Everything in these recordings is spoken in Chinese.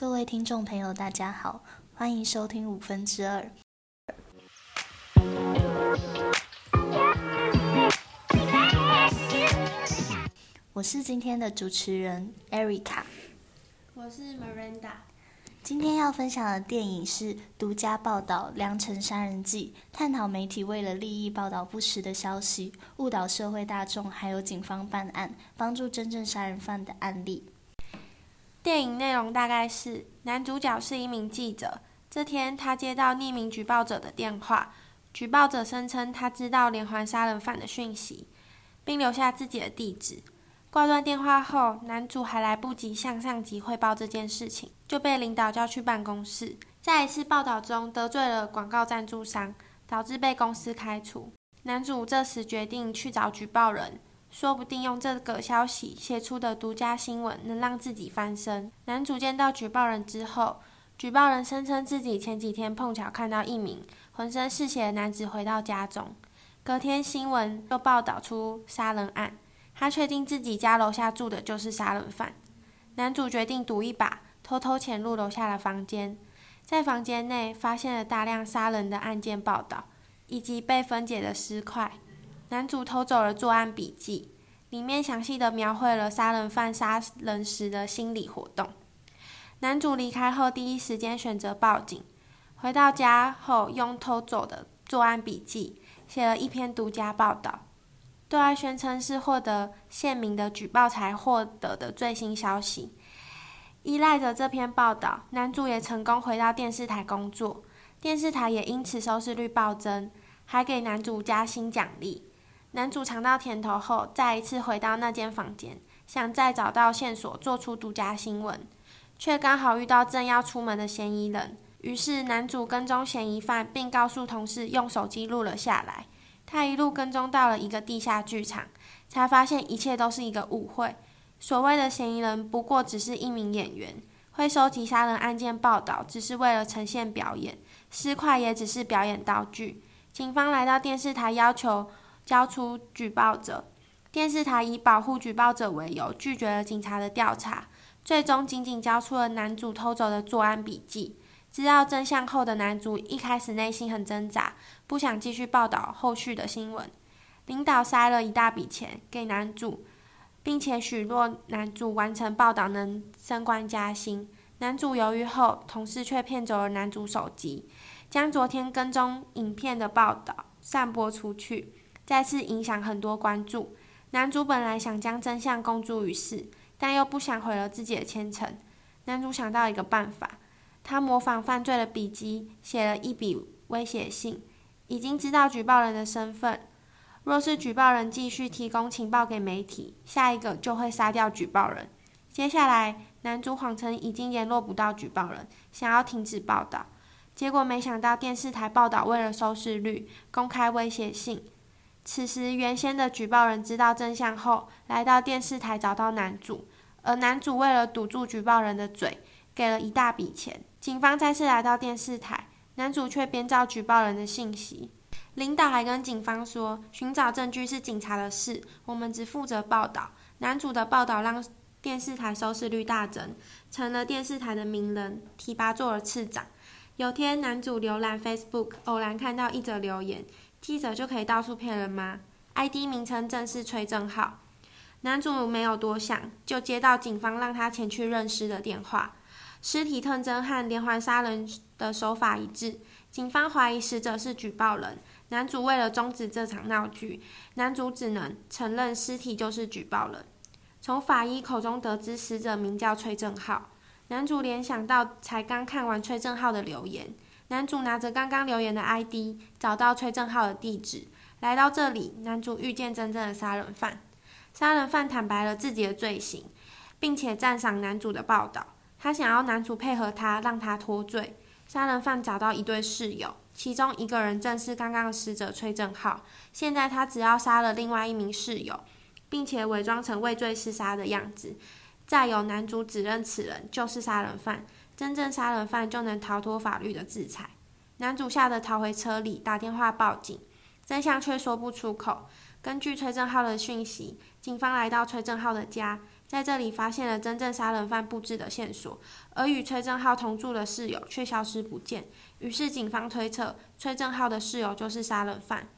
各位听众朋友，大家好，欢迎收听五分之二。我是今天的主持人 Erica，我是 Miranda。今天要分享的电影是独家报道《良辰杀人记》，探讨媒体为了利益报道不实的消息，误导社会大众，还有警方办案、帮助真正杀人犯的案例。电影内容大概是：男主角是一名记者，这天他接到匿名举报者的电话，举报者声称他知道连环杀人犯的讯息，并留下自己的地址。挂断电话后，男主还来不及向上级汇报这件事情，就被领导叫去办公室。在一次报道中得罪了广告赞助商，导致被公司开除。男主这时决定去找举报人。说不定用这个消息写出的独家新闻能让自己翻身。男主见到举报人之后，举报人声称自己前几天碰巧看到一名浑身是血的男子回到家中。隔天新闻又报道出杀人案，他确定自己家楼下住的就是杀人犯。男主决定赌一把，偷偷潜入楼下的房间，在房间内发现了大量杀人的案件报道，以及被分解的尸块。男主偷走了作案笔记，里面详细的描绘了杀人犯杀人时的心理活动。男主离开后，第一时间选择报警。回到家后，用偷走的作案笔记写了一篇独家报道，对外宣称是获得县民的举报才获得的最新消息。依赖着这篇报道，男主也成功回到电视台工作，电视台也因此收视率暴增，还给男主加薪奖励。男主尝到甜头后，再一次回到那间房间，想再找到线索做出独家新闻，却刚好遇到正要出门的嫌疑人。于是，男主跟踪嫌疑犯，并告诉同事用手机录了下来。他一路跟踪到了一个地下剧场，才发现一切都是一个误会。所谓的嫌疑人不过只是一名演员，会收集杀人案件报道，只是为了呈现表演。尸块也只是表演道具。警方来到电视台，要求。交出举报者，电视台以保护举报者为由拒绝了警察的调查，最终仅仅交出了男主偷走的作案笔记。知道真相后的男主一开始内心很挣扎，不想继续报道后续的新闻。领导塞了一大笔钱给男主，并且许诺男主完成报道能升官加薪。男主犹豫后，同事却骗走了男主手机，将昨天跟踪影片的报道散播出去。再次影响很多关注。男主本来想将真相公诸于世，但又不想毁了自己的前程。男主想到一个办法，他模仿犯罪的笔记，写了一笔威胁信。已经知道举报人的身份，若是举报人继续提供情报给媒体，下一个就会杀掉举报人。接下来，男主谎称已经联络不到举报人，想要停止报道。结果没想到电视台报道为了收视率，公开威胁信。此时，原先的举报人知道真相后，来到电视台找到男主，而男主为了堵住举报人的嘴，给了一大笔钱。警方再次来到电视台，男主却编造举报人的信息。领导还跟警方说，寻找证据是警察的事，我们只负责报道。男主的报道让电视台收视率大增，成了电视台的名人，提拔做了次长。有天，男主浏览 Facebook，偶然看到一则留言。记者就可以到处骗人吗？ID 名称正是崔正浩。男主没有多想，就接到警方让他前去认尸的电话。尸体特征和连环杀人的手法一致，警方怀疑死者是举报人。男主为了终止这场闹剧，男主只能承认尸体就是举报人。从法医口中得知死者名叫崔正浩，男主联想到才刚看完崔正浩的留言。男主拿着刚刚留言的 ID，找到崔正浩的地址，来到这里。男主遇见真正的杀人犯，杀人犯坦白了自己的罪行，并且赞赏男主的报道。他想要男主配合他，让他脱罪。杀人犯找到一对室友，其中一个人正是刚刚的死者崔正浩。现在他只要杀了另外一名室友，并且伪装成畏罪自杀的样子，再由男主指认此人就是杀人犯。真正杀人犯就能逃脱法律的制裁。男主吓得逃回车里，打电话报警，真相却说不出口。根据崔正浩的讯息，警方来到崔正浩的家，在这里发现了真正杀人犯布置的线索，而与崔正浩同住的室友却消失不见。于是警方推测，崔正浩的室友就是杀人犯。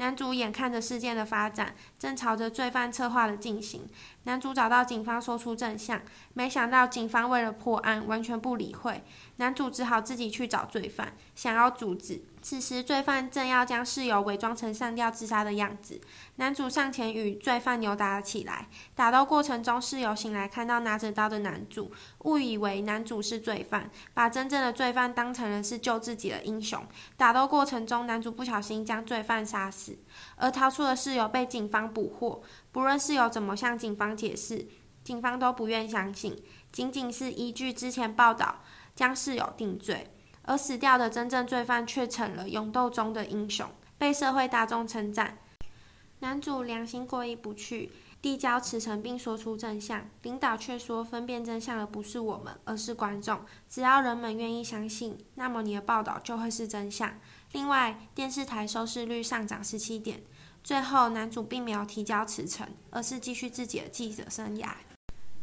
男主眼看着事件的发展，正朝着罪犯策划的进行。男主找到警方，说出真相，没想到警方为了破案，完全不理会。男主只好自己去找罪犯，想要阻止。此时，罪犯正要将室友伪装成上吊自杀的样子。男主上前与罪犯扭打了起来。打斗过程中，室友醒来看到拿着刀的男主，误以为男主是罪犯，把真正的罪犯当成了是救自己的英雄。打斗过程中，男主不小心将罪犯杀死，而逃出的室友被警方捕获。不论室友怎么向警方解释，警方都不愿相信，仅仅是依据之前报道将室友定罪。而死掉的真正罪犯却成了勇斗中的英雄，被社会大众称赞。男主良心过意不去，递交辞呈并说出真相。领导却说，分辨真相的不是我们，而是观众。只要人们愿意相信，那么你的报道就会是真相。另外，电视台收视率上涨十七点。最后，男主并没有提交辞呈，而是继续自己的记者生涯。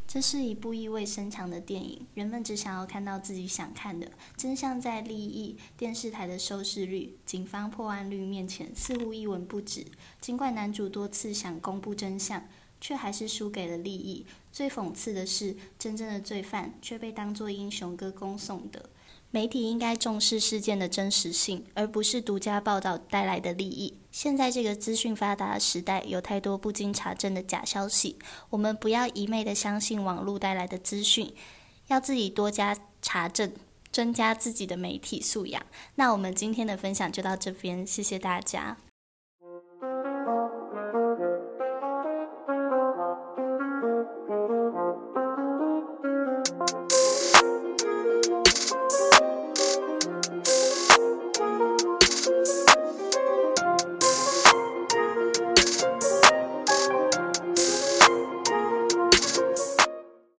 这是一部意味深长的电影，人们只想要看到自己想看的真相，在利益、电视台的收视率、警方破案率面前，似乎一文不值。尽管男主多次想公布真相，却还是输给了利益。最讽刺的是，真正的罪犯却被当作英雄歌功颂德。媒体应该重视事件的真实性，而不是独家报道带来的利益。现在这个资讯发达的时代，有太多不经查证的假消息，我们不要一昧的相信网络带来的资讯，要自己多加查证，增加自己的媒体素养。那我们今天的分享就到这边，谢谢大家。